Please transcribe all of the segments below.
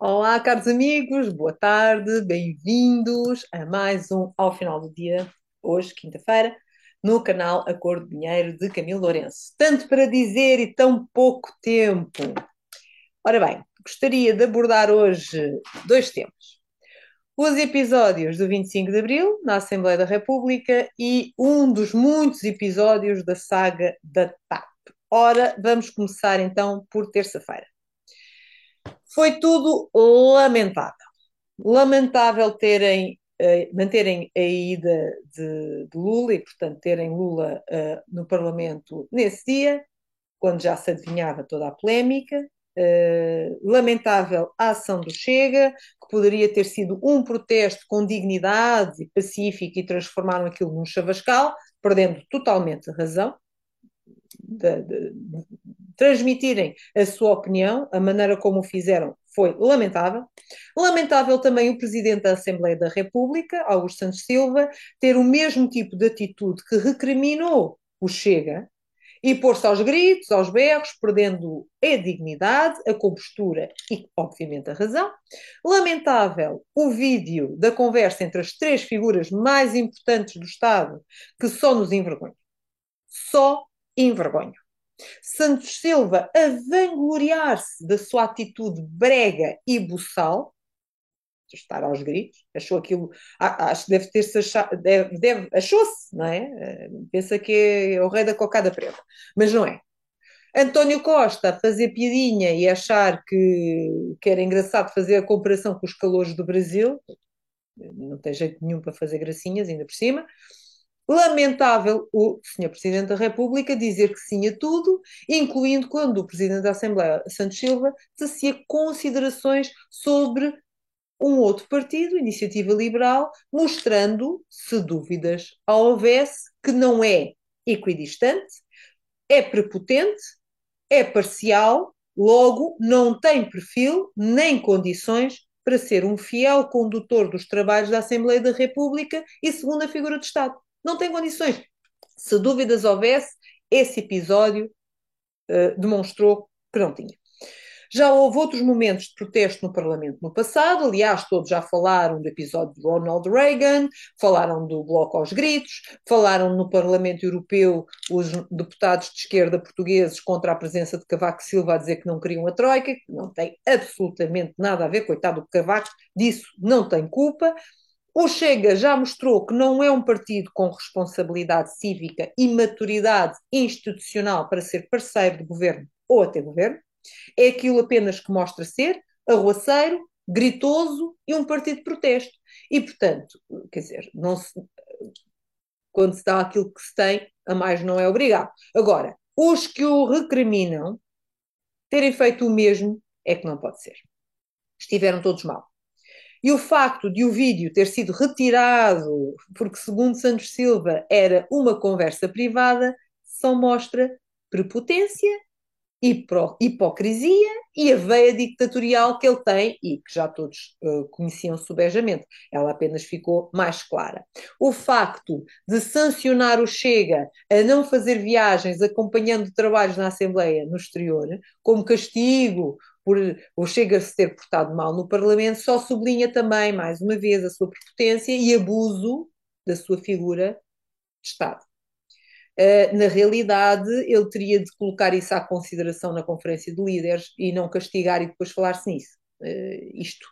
Olá, caros amigos, boa tarde, bem-vindos a mais um Ao Final do Dia, hoje, quinta-feira, no canal Acordo de Dinheiro de Camilo Lourenço. Tanto para dizer e tão pouco tempo. Ora bem, gostaria de abordar hoje dois temas. Os episódios do 25 de Abril, na Assembleia da República, e um dos muitos episódios da saga da TAP. Ora, vamos começar então por terça-feira. Foi tudo lamentável. Lamentável terem, uh, manterem a ida de, de, Lula e, portanto, terem Lula uh, no Parlamento nesse dia, quando já se adivinhava toda a polémica. Uh, lamentável a ação do Chega, que poderia ter sido um protesto com dignidade e pacífico e transformaram aquilo num chavascal, perdendo totalmente a razão. De, de, transmitirem a sua opinião, a maneira como o fizeram foi lamentável. Lamentável também o Presidente da Assembleia da República, Augusto Santos Silva, ter o mesmo tipo de atitude que recriminou o Chega e pôr-se aos gritos, aos berros, perdendo a dignidade, a compostura e, obviamente, a razão. Lamentável o vídeo da conversa entre as três figuras mais importantes do Estado, que só nos envergonham. Só envergonham. Santos Silva a vangloriar-se da sua atitude brega e buçal, estar aos gritos, achou aquilo, acho que deve ter-se achado, deve, deve, achou-se, não é? Eh, pensa que é o rei da cocada preta, mas não é. António Costa a fazer piadinha e achar que, que era engraçado fazer a comparação com os calores do Brasil, não tem jeito nenhum para fazer gracinhas, ainda por cima. Lamentável o Sr. Presidente da República dizer que sim a tudo, incluindo quando o Presidente da Assembleia, Santos Silva, tecia considerações sobre um outro partido, Iniciativa Liberal, mostrando, se dúvidas houvesse, que não é equidistante, é prepotente, é parcial, logo não tem perfil nem condições para ser um fiel condutor dos trabalhos da Assembleia da República e segunda figura de Estado não tem condições. Se dúvidas houvesse, esse episódio uh, demonstrou que não tinha. Já houve outros momentos de protesto no Parlamento no passado, aliás, todos já falaram do episódio de Ronald Reagan, falaram do Bloco aos Gritos, falaram no Parlamento Europeu os deputados de esquerda portugueses contra a presença de Cavaco Silva a dizer que não queriam a Troika, que não tem absolutamente nada a ver, coitado do Cavaco, disso não tem culpa. O Chega já mostrou que não é um partido com responsabilidade cívica e maturidade institucional para ser parceiro de governo ou até governo. É aquilo apenas que mostra ser arruaceiro, gritoso e um partido de protesto. E, portanto, quer dizer, não se, quando se dá aquilo que se tem, a mais não é obrigado. Agora, os que o recriminam terem feito o mesmo é que não pode ser. Estiveram todos mal. E o facto de o vídeo ter sido retirado, porque, segundo Santos Silva, era uma conversa privada, só mostra prepotência, hipocrisia e a veia ditatorial que ele tem e que já todos uh, conheciam subejamente. Ela apenas ficou mais clara. O facto de sancionar o Chega a não fazer viagens acompanhando trabalhos na Assembleia no exterior, como castigo por o Chega-se ter portado mal no Parlamento, só sublinha também, mais uma vez, a sua prepotência e abuso da sua figura de Estado. Uh, na realidade, ele teria de colocar isso à consideração na Conferência de Líderes e não castigar e depois falar-se nisso. Uh, isto,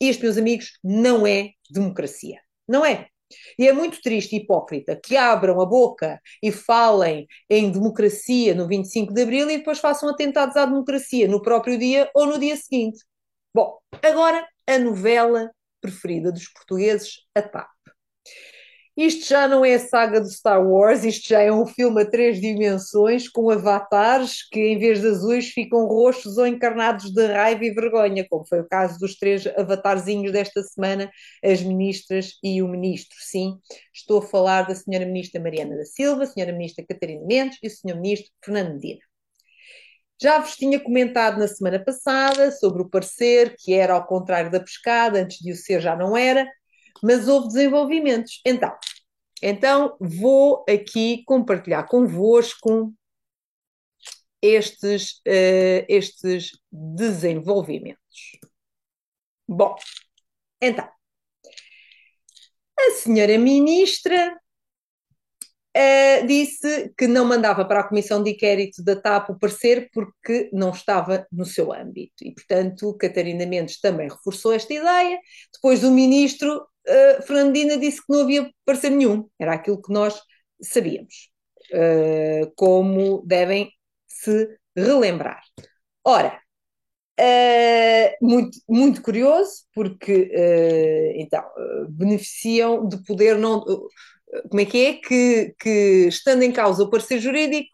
isto, meus amigos, não é democracia. Não é. E é muito triste e hipócrita que abram a boca e falem em democracia no 25 de Abril e depois façam atentados à democracia no próprio dia ou no dia seguinte. Bom, agora a novela preferida dos portugueses, a TAP. Isto já não é a saga do Star Wars, isto já é um filme a três dimensões, com avatares que, em vez de azuis, ficam roxos ou encarnados de raiva e vergonha, como foi o caso dos três avatarzinhos desta semana, as ministras e o ministro. Sim, estou a falar da senhora ministra Mariana da Silva, a senhora ministra Catarina Mendes e o senhor ministro Fernando Medina. Já vos tinha comentado na semana passada sobre o parecer que era ao contrário da pescada, antes de o ser já não era, mas houve desenvolvimentos. Então, então vou aqui compartilhar convosco estes, uh, estes desenvolvimentos. Bom, então, a senhora ministra uh, disse que não mandava para a Comissão de Inquérito da TAP o parecer porque não estava no seu âmbito. E, portanto, Catarina Mendes também reforçou esta ideia. Depois o ministro uh, Fernandina disse que não havia parecer nenhum. Era aquilo que nós sabíamos. Uh, como devem se relembrar. Ora, Uh, muito, muito curioso, porque então beneficiam de poder não como é que é? Que, que estando em causa o parecer jurídico,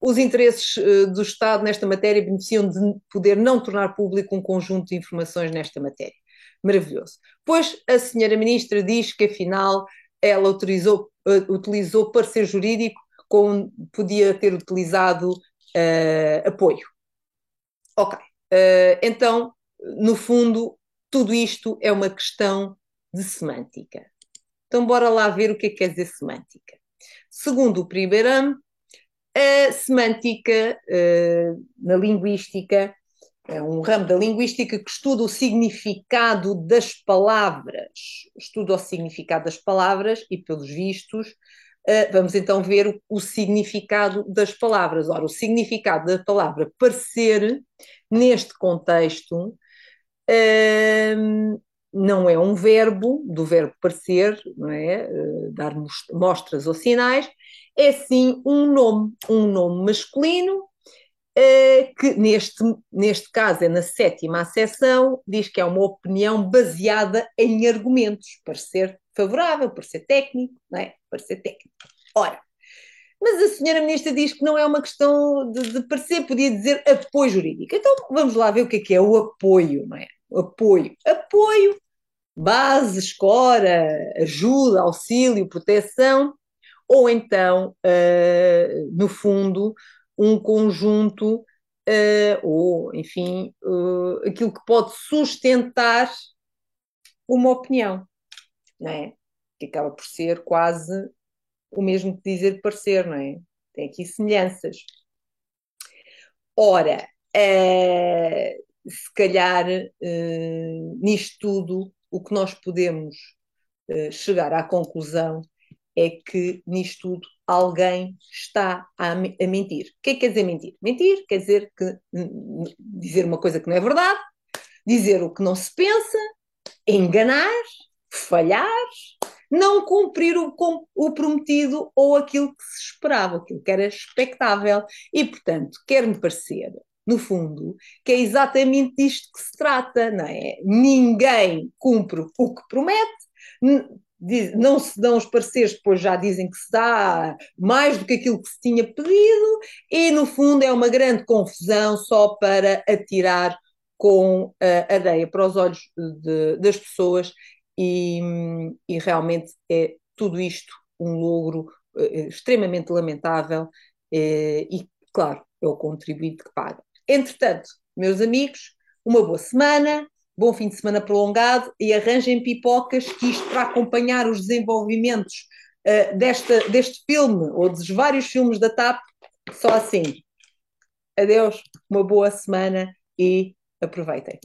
os interesses do Estado nesta matéria beneficiam de poder não tornar público um conjunto de informações nesta matéria. Maravilhoso. Pois a senhora ministra diz que, afinal, ela autorizou, uh, utilizou parecer jurídico como podia ter utilizado uh, apoio. Ok. então, no fundo, tudo isto é uma questão de semântica. Então, bora lá ver o que é que quer dizer semântica. Segundo o primeiro a semântica uh, na linguística é um ramo da linguística que estuda o significado das palavras. Estuda o significado das palavras e, pelos vistos, uh, vamos então ver o, significado das palavras. Ora, o significado da palavra parecer, neste contexto, uh, não é um verbo, do verbo parecer, não é? Uh, dar mostras ou sinais, é sim um nome, um nome masculino, que neste, neste caso é na sétima acessão, diz que é uma opinião baseada em argumentos, parecer favorável, parecer técnico, não é? Parecer técnico. Ora, mas a senhora ministra diz que não é uma questão de, de parecer, podia dizer apoio jurídico. Então vamos lá ver o que é que é o apoio, não é? apoio. Apoio, base, escora, ajuda, auxílio, proteção, ou então, uh, no fundo, um conjunto, uh, ou, enfim, uh, aquilo que pode sustentar uma opinião, não é? Que acaba por ser quase o mesmo que dizer parecer, não é? Tem aqui semelhanças. Ora, se calhar nisto tudo o que nós podemos chegar à conclusão é que nisto tudo alguém está a, a mentir. O que é que quer dizer mentir? Mentir quer dizer que dizer uma coisa que não é verdade, dizer o que não se pensa, enganar, falhar, não cumprir o, o, prometido ou aquilo que se esperava, aquilo que era expectável. E, portanto, quer-me parecer no fundo, que é exatamente disto que se trata, não é? Ninguém cumpre o que promete, não se dão os pareceres, depois já dizem que se dá mais do que aquilo que se tinha pedido, e no fundo é uma grande confusão só para atirar com a areia para os olhos de, das pessoas, e, e, realmente é tudo isto um logro eh, extremamente lamentável, eh, e claro, é o contribuinte que paga. Entretanto, meus amigos, uma boa semana, bom fim de semana prolongado e arranjem pipocas que isto para acompanhar os desenvolvimentos uh, desta, deste filme ou dos vários filmes da TAP, só assim. Adeus, uma boa semana e aproveitem.